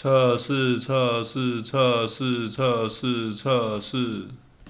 测试测试测试测试测试。